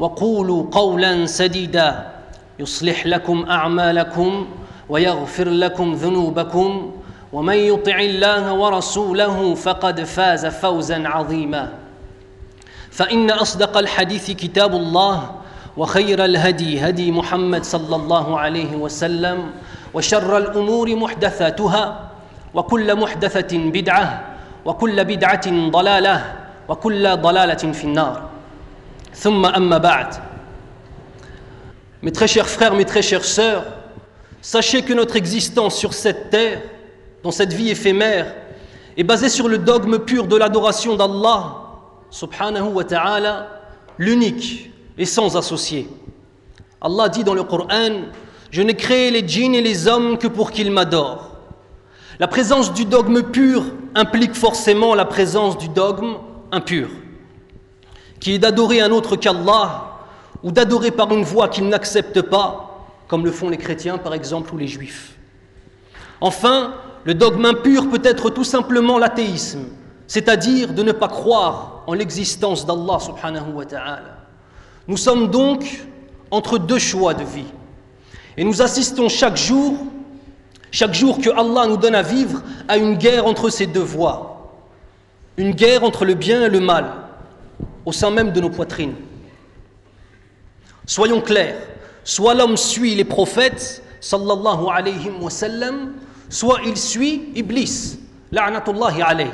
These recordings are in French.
وقولوا قولا سديدا. يصلح لكم أعمالكم ويغفر لكم ذنوبكم ومن يطع الله ورسوله فقد فاز فوزا عظيما. فإن أصدق الحديث كتاب الله وخير الهدي هدي محمد صلى الله عليه وسلم وشر الأمور محدثاتها وكل محدثة بدعة وكل بدعة ضلالة وكل ضلالة في النار. Mes très chers frères, mes très chères sœurs, sachez que notre existence sur cette terre, dans cette vie éphémère, est basée sur le dogme pur de l'adoration d'Allah, subhanahu wa ta'ala, l'unique, et sans associé. Allah dit dans le Coran Je n'ai créé les djinns et les hommes que pour qu'ils m'adorent. La présence du dogme pur implique forcément la présence du dogme impur, qui est d'adorer un autre qu'Allah ou d'adorer par une voie qu'ils n'acceptent pas, comme le font les chrétiens par exemple ou les juifs. Enfin, le dogme impur peut être tout simplement l'athéisme, c'est-à-dire de ne pas croire en l'existence d'Allah. Nous sommes donc entre deux choix de vie. Et nous assistons chaque jour, chaque jour que Allah nous donne à vivre, à une guerre entre ces deux voies. Une guerre entre le bien et le mal, au sein même de nos poitrines. Soyons clairs, soit l'homme suit les prophètes, sallallahu alayhi wa sallam, soit il suit Iblis, la'natullahi alayhi.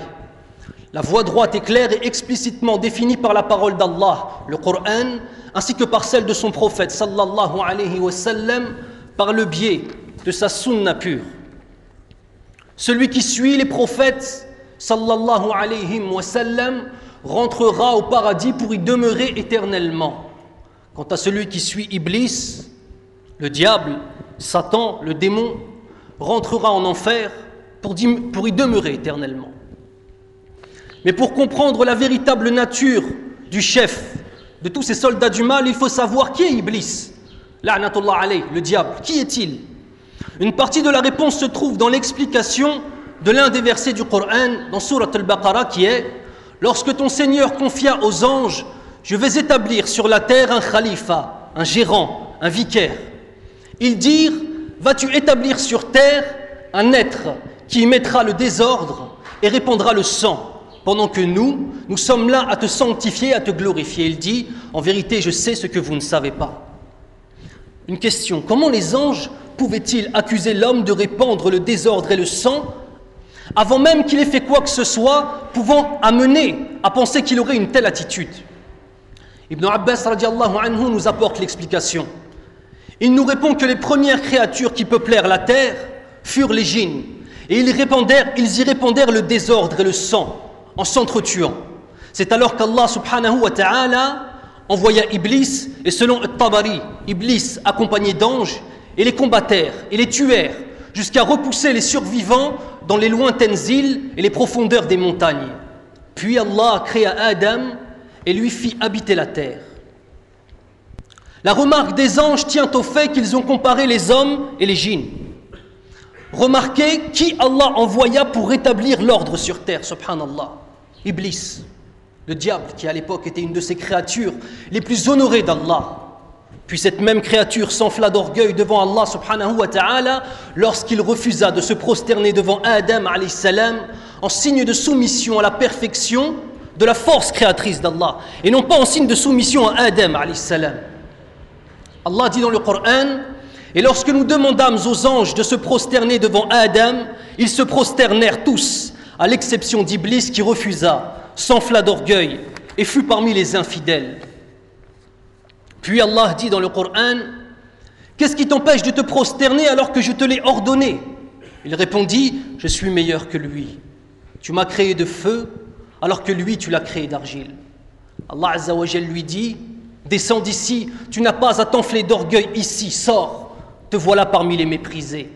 La voie droite est claire et explicitement définie par la parole d'Allah, le Coran, ainsi que par celle de son prophète sallallahu alayhi wa sallam, par le biais de sa sunna pure. Celui qui suit les prophètes sallallahu alayhi wa sallam rentrera au paradis pour y demeurer éternellement. Quant à celui qui suit Iblis, le diable, Satan, le démon, rentrera en enfer pour, y demeurer éternellement. Mais pour comprendre la véritable nature du chef de tous ces soldats du mal, il faut savoir qui est Iblis. Le diable. Qui est-il? Une partie de la réponse se trouve dans l'explication de l'un des versets du Coran dans Surat al-Baqarah qui est Lorsque ton Seigneur confia aux anges Je vais établir sur la terre un khalifa, un gérant, un vicaire. Ils dirent Vas-tu établir sur terre un être qui y mettra le désordre et répandra le sang pendant que nous, nous sommes là à te sanctifier, à te glorifier? Il dit, en vérité, je sais ce que vous ne savez pas. Une question, comment les anges pouvaient-ils accuser l'homme de répandre le désordre et le sang avant même qu'il ait fait quoi que ce soit pouvant amener à penser qu'il aurait une telle attitude Ibn Abbas anhu nous apporte l'explication. Il nous répond que les premières créatures qui peuplèrent la terre furent les djinns, et ils, ils y répandèrent le désordre et le sang en s'entretuant. C'est alors qu'Allah subhanahu wa ta'ala envoya Iblis, et selon Tabari, Iblis accompagné d'anges, et les combattèrent et les tuèrent, jusqu'à repousser les survivants dans les lointaines îles et les profondeurs des montagnes. Puis Allah créa Adam et lui fit habiter la terre. La remarque des anges tient au fait qu'ils ont comparé les hommes et les djinns. Remarquez qui Allah envoya pour rétablir l'ordre sur terre, subhanallah. Iblis, le diable qui à l'époque était une de ces créatures les plus honorées d'Allah. Puis cette même créature s'enfla d'orgueil devant Allah subhanahu wa ta'ala lorsqu'il refusa de se prosterner devant Adam salam en signe de soumission à la perfection de la force créatrice d'Allah et non pas en signe de soumission à Adam salam. Allah dit dans le Coran Et lorsque nous demandâmes aux anges de se prosterner devant Adam, ils se prosternèrent tous, à l'exception d'Iblis qui refusa, s'enfla d'orgueil et fut parmi les infidèles. Puis Allah dit dans le Coran, Qu'est-ce qui t'empêche de te prosterner alors que je te l'ai ordonné? Il répondit, Je suis meilleur que lui. Tu m'as créé de feu alors que lui, tu l'as créé d'argile. Allah lui dit, Descends d'ici, tu n'as pas à t'enfler d'orgueil ici, sors, te voilà parmi les méprisés.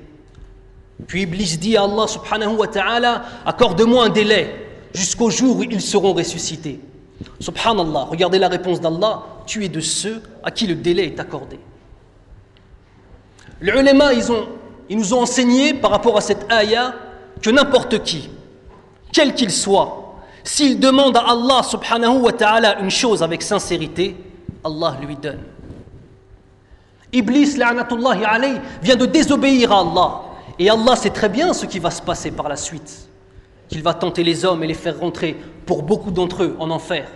Puis Iblis dit à Allah subhanahu wa ta'ala, accorde-moi un délai jusqu'au jour où ils seront ressuscités. Subhanallah, regardez la réponse d'Allah, tu es de ceux à qui le délai est accordé. Les ulama, ils, ils nous ont enseigné par rapport à cette ayah que n'importe qui, quel qu'il soit, s'il demande à Allah subhanahu wa ta'ala une chose avec sincérité, Allah lui donne. Iblis, la'natullahi alayh, vient de désobéir à Allah. Et Allah sait très bien ce qui va se passer par la suite. Qu'il va tenter les hommes et les faire rentrer, pour beaucoup d'entre eux, en enfer.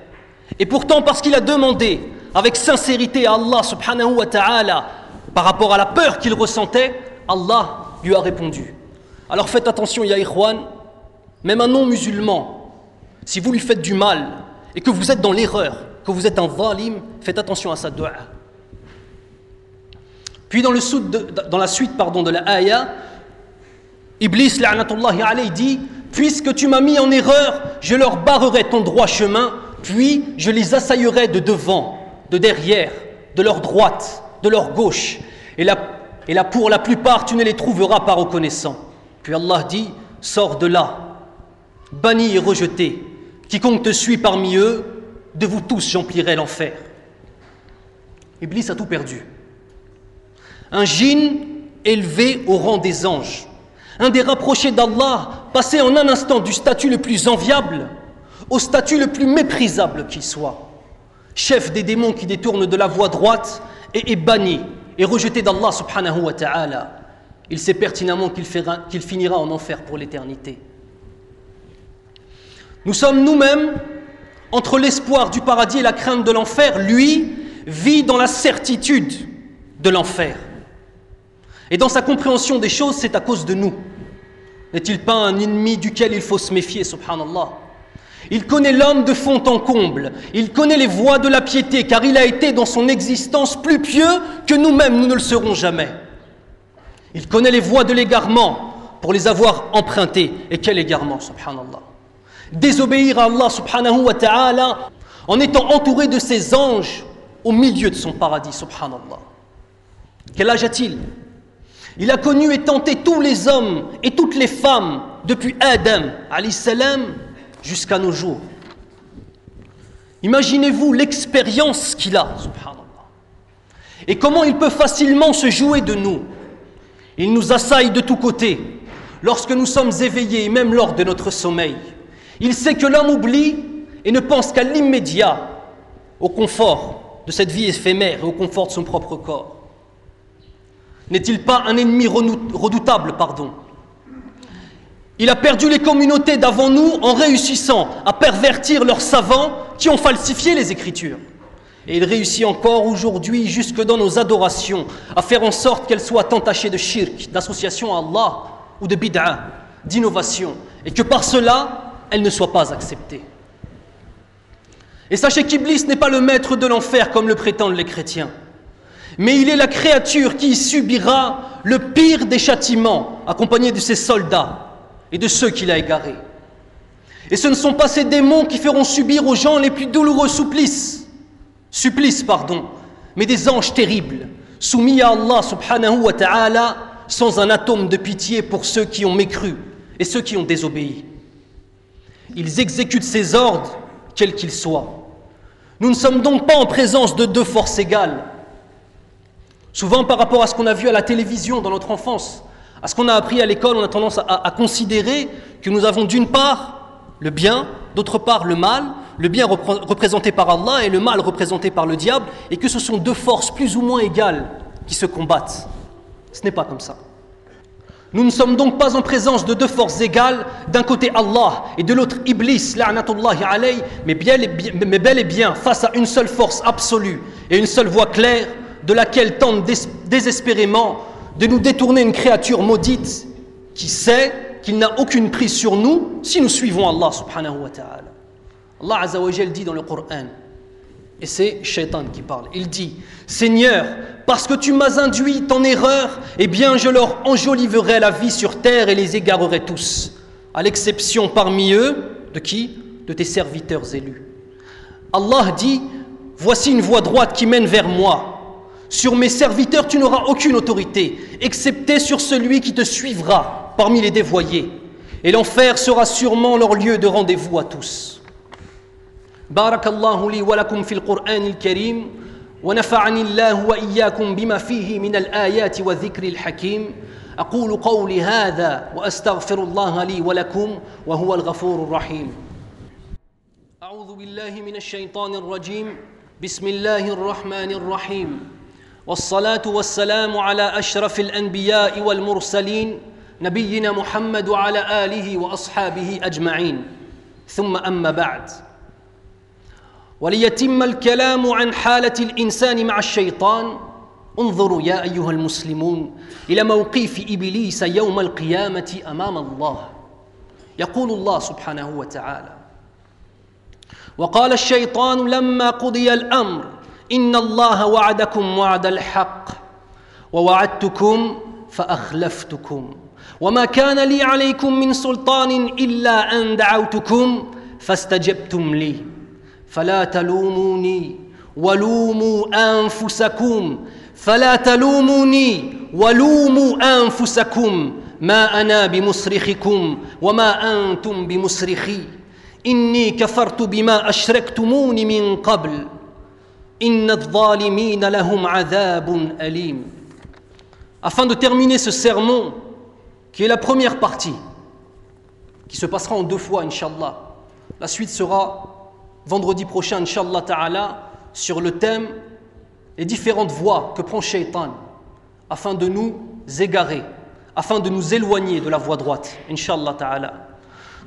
Et pourtant, parce qu'il a demandé avec sincérité à Allah subhanahu wa ta'ala par rapport à la peur qu'il ressentait, Allah lui a répondu. Alors faites attention, ya ikhwan, même un non-musulman, si vous lui faites du mal et que vous êtes dans l'erreur, que vous êtes un zalim, faites attention à sa dua. Puis dans, le la suite pardon, de la ayah, Iblis, dit Puisque tu m'as mis en erreur, je leur barrerai ton droit chemin, puis je les assaillerai de devant, de derrière, de leur droite, de leur gauche. Et là, pour la plupart, tu ne les trouveras pas reconnaissants. Puis Allah dit Sors de là, banni et rejeté. Quiconque te suit parmi eux, de vous tous j'emplirai l'enfer. Iblis a tout perdu. Un djinn élevé au rang des anges, un des rapprochés d'Allah, passé en un instant du statut le plus enviable au statut le plus méprisable qu'il soit, chef des démons qui détournent de la voie droite et est banni et rejeté d'Allah subhanahu wa ta'ala, il sait pertinemment qu'il finira en enfer pour l'éternité. Nous sommes nous-mêmes entre l'espoir du paradis et la crainte de l'enfer. Lui vit dans la certitude de l'enfer. Et dans sa compréhension des choses, c'est à cause de nous. N'est-il pas un ennemi duquel il faut se méfier, subhanallah? Il connaît l'homme de fond en comble. Il connaît les voies de la piété, car il a été dans son existence plus pieux que nous-mêmes, nous ne le serons jamais. Il connaît les voies de l'égarement pour les avoir empruntées. Et quel égarement, subhanallah? Désobéir à Allah subhanahu wa ta'ala en étant entouré de ses anges au milieu de son paradis, subhanallah. Quel âge a-t-il? Il a connu et tenté tous les hommes et toutes les femmes depuis Adam jusqu'à nos jours. Imaginez-vous l'expérience qu'il a. Et comment il peut facilement se jouer de nous. Il nous assaille de tous côtés lorsque nous sommes éveillés, même lors de notre sommeil. Il sait que l'homme oublie et ne pense qu'à l'immédiat, au confort de cette vie éphémère et au confort de son propre corps. N'est-il pas un ennemi redoutable, pardon? Il a perdu les communautés d'avant nous en réussissant à pervertir leurs savants qui ont falsifié les Écritures. Et il réussit encore aujourd'hui, jusque dans nos adorations, à faire en sorte qu'elles soient entachées de shirk, d'association à Allah ou de bid'a, d'innovation, et que par cela, elles ne soient pas acceptées. Et sachez qu'Iblis n'est pas le maître de l'enfer comme le prétendent les chrétiens mais il est la créature qui subira le pire des châtiments, accompagné de ses soldats et de ceux qu'il a égarés. Et ce ne sont pas ces démons qui feront subir aux gens les plus douloureux supplices, supplices pardon, mais des anges terribles, soumis à Allah subhanahu wa ta'ala, sans un atome de pitié pour ceux qui ont mécru et ceux qui ont désobéi. Ils exécutent ces ordres, quels qu'ils soient. Nous ne sommes donc pas en présence de deux forces égales, Souvent par rapport à ce qu'on a vu à la télévision dans notre enfance, à ce qu'on a appris à l'école, on a tendance à, considérer que nous avons d'une part le bien, d'autre part le mal, le bien représenté par Allah et le mal représenté par le diable, et que ce sont deux forces plus ou moins égales qui se combattent. Ce n'est pas comme ça. Nous ne sommes donc pas en présence de deux forces égales, d'un côté Allah et de l'autre Iblis, alayh, mais, mais bel et bien face à une seule force absolue et une seule voie claire, de laquelle tentent désespérément de nous détourner une créature maudite qui sait qu'il n'a aucune prise sur nous si nous suivons Allah subhanahu wa ta'ala. Allah Azza wa dit dans le Coran, et c'est Shaitan qui parle, il dit Seigneur, parce que tu m'as induit en erreur, eh bien je leur enjoliverai la vie sur terre et les égarerai tous, à l'exception parmi eux de qui? De tes serviteurs élus. Allah dit Voici une voie droite qui mène vers moi. Sur mes serviteurs, tu n'auras aucune autorité, excepté sur celui qui te suivra parmi les dévoyés. Et l'enfer sera sûrement leur lieu de rendez-vous à tous. بارك الله لي ولكم في القرآن الكريم ونفعني الله وإياكم بما فيه من الآيات والذكر الحكيم أقول قولي هذا وأستغفر الله لي ولكم وهو الغفور الرحيم أعوذ بالله من الشيطان الرجيم بسم الله الرحمن الرحيم والصلاة والسلام على أشرف الأنبياء والمرسلين نبينا محمد وعلى آله وأصحابه أجمعين. ثم أما بعد. وليتم الكلام عن حالة الإنسان مع الشيطان انظروا يا أيها المسلمون إلى موقف إبليس يوم القيامة أمام الله. يقول الله سبحانه وتعالى وقال الشيطان لما قضي الأمر إن الله وعدكم وعد الحق ووعدتكم فأخلفتكم وما كان لي عليكم من سلطان إلا أن دعوتكم فاستجبتم لي فلا تلوموني ولوموا أنفسكم فلا تلوموني ولوموا أنفسكم ما أنا بمصرخكم وما أنتم بمصرخي إني كفرت بما أشركتمون من قبل Afin de terminer ce sermon, qui est la première partie, qui se passera en deux fois, Inch'Allah, la suite sera vendredi prochain, Inch'Allah Ta'ala, sur le thème les différentes voies que prend Shaitan afin de nous égarer, afin de nous éloigner de la voie droite, Inch'Allah Ta'ala.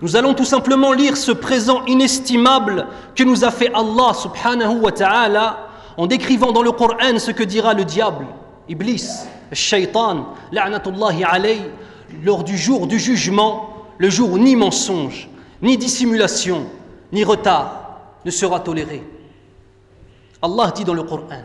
Nous allons tout simplement lire ce présent inestimable que nous a fait Allah subhanahu wa ta'ala en décrivant dans le Coran ce que dira le diable, Iblis, Shaitan, la'natullahi lors du jour du jugement, le jour où ni mensonge, ni dissimulation, ni retard, ne sera toléré. Allah dit dans le Coran.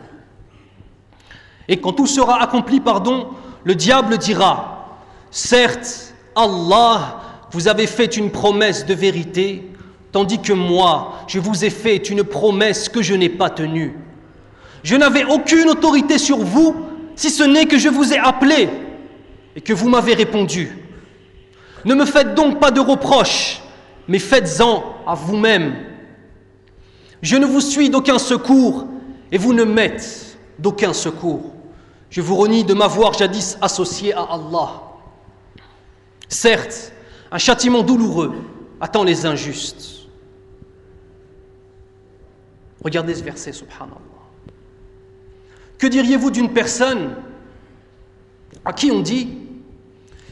Et quand tout sera accompli, pardon, le diable dira, certes, Allah, vous avez fait une promesse de vérité, tandis que moi, je vous ai fait une promesse que je n'ai pas tenue. Je n'avais aucune autorité sur vous, si ce n'est que je vous ai appelé et que vous m'avez répondu. Ne me faites donc pas de reproches, mais faites-en à vous-même je ne vous suis d'aucun secours et vous ne m'êtes d'aucun secours. Je vous renie de m'avoir jadis associé à Allah. Certes, un châtiment douloureux attend les injustes. Regardez ce verset, subhanallah. Que diriez-vous d'une personne à qui on dit,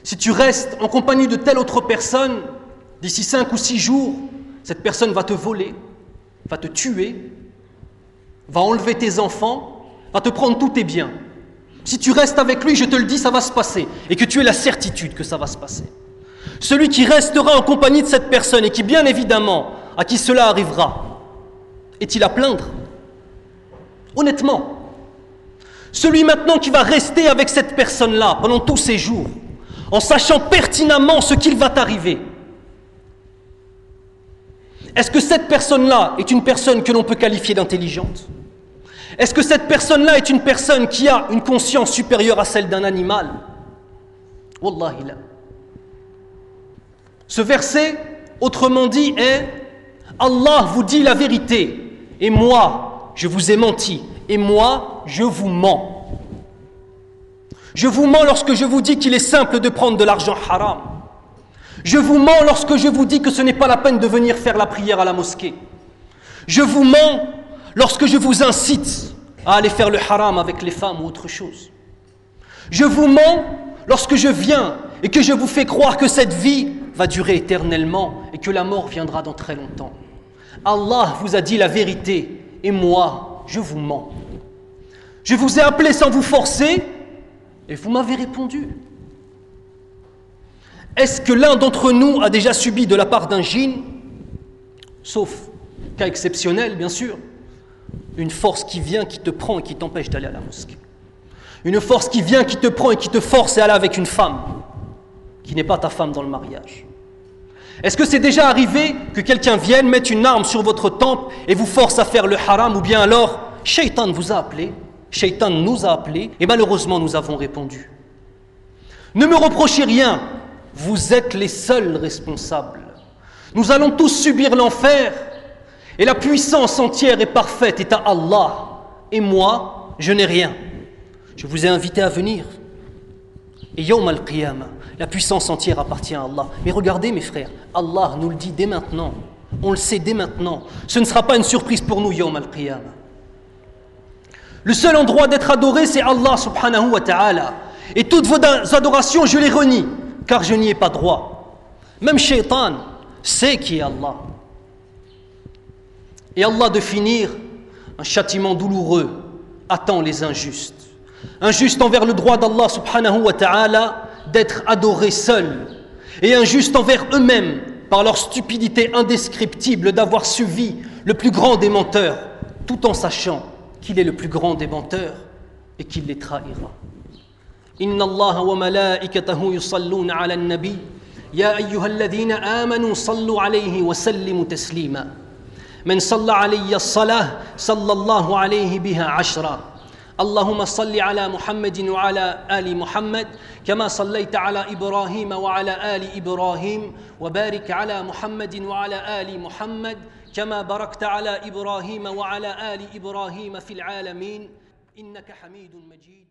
si tu restes en compagnie de telle autre personne, d'ici cinq ou six jours, cette personne va te voler, va te tuer, va enlever tes enfants, va te prendre tous tes biens. Si tu restes avec lui, je te le dis, ça va se passer. Et que tu aies la certitude que ça va se passer. Celui qui restera en compagnie de cette personne et qui, bien évidemment, à qui cela arrivera, est-il à plaindre? Honnêtement. Celui maintenant qui va rester avec cette personne-là pendant tous ces jours, en sachant pertinemment ce qu'il va t'arriver, est-ce que cette personne-là est une personne que l'on peut qualifier d'intelligente? Est-ce que cette personne-là est une personne qui a une conscience supérieure à celle d'un animal? Wallahi là. Ce verset, autrement dit, est Allah vous dit la vérité et moi, je vous ai menti et moi, je vous mens. Je vous mens lorsque je vous dis qu'il est simple de prendre de l'argent haram. Je vous mens lorsque je vous dis que ce n'est pas la peine de venir faire la prière à la mosquée. Je vous mens lorsque je vous incite à aller faire le haram avec les femmes ou autre chose. Je vous mens lorsque je viens et que je vous fais croire que cette vie va durer éternellement et que la mort viendra dans très longtemps. Allah vous a dit la vérité et moi, je vous mens. Je vous ai appelé sans vous forcer Et vous m'avez répondu. Est-ce que l'un d'entre nous a déjà subi de la part d'un djinn, sauf cas exceptionnel bien sûr, une force qui vient, qui te prend et qui t'empêche d'aller à la mosquée? Une force qui vient, qui te prend et qui te force à aller avec une femme qui n'est pas ta femme dans le mariage? Est-ce que c'est déjà arrivé que quelqu'un vienne mettre une arme sur votre temple et vous force à faire le haram ou bien alors Shaitan vous a appelé, Shaitan nous a appelé et malheureusement nous avons répondu. Ne me reprochez rien, vous êtes les seuls responsables. Nous allons tous subir l'enfer et la puissance entière et parfaite est à Allah. Et moi, je n'ai rien. Je vous ai invité à venir. Et Yom al-Qiyamah, la puissance entière appartient à Allah. Mais regardez mes frères, Allah nous le dit dès maintenant. On le sait dès maintenant. Ce ne sera pas une surprise pour nous, Yom al-Qiyamah. Le seul endroit d'être adoré, c'est Allah subhanahu wa ta'ala. Et toutes vos adorations, je les renie car je n'y ai pas droit. Même Shaitan sait qui est Allah. Et Allah de finir, un châtiment douloureux attend les injustes. Injustes envers le droit d'Allah subhanahu wa ta'ala d'être adorés seuls. Et injustes envers eux-mêmes par leur stupidité indescriptible d'avoir suivi le plus grand des menteurs, tout en sachant qu'il est le plus grand des menteurs et qu'il les trahira. إن الله وملائكته يصلون على النبي يا أيها الذين آمنوا صلوا عليه وسلموا تسليما من صلى علي الصلاة صلى الله عليه بها عشرا اللهم صل على محمد وعلى آل محمد كما صليت على إبراهيم وعلى آل إبراهيم وبارك على محمد وعلى آل محمد كما باركت على إبراهيم وعلى آل إبراهيم في العالمين. إنك حميد مجيد.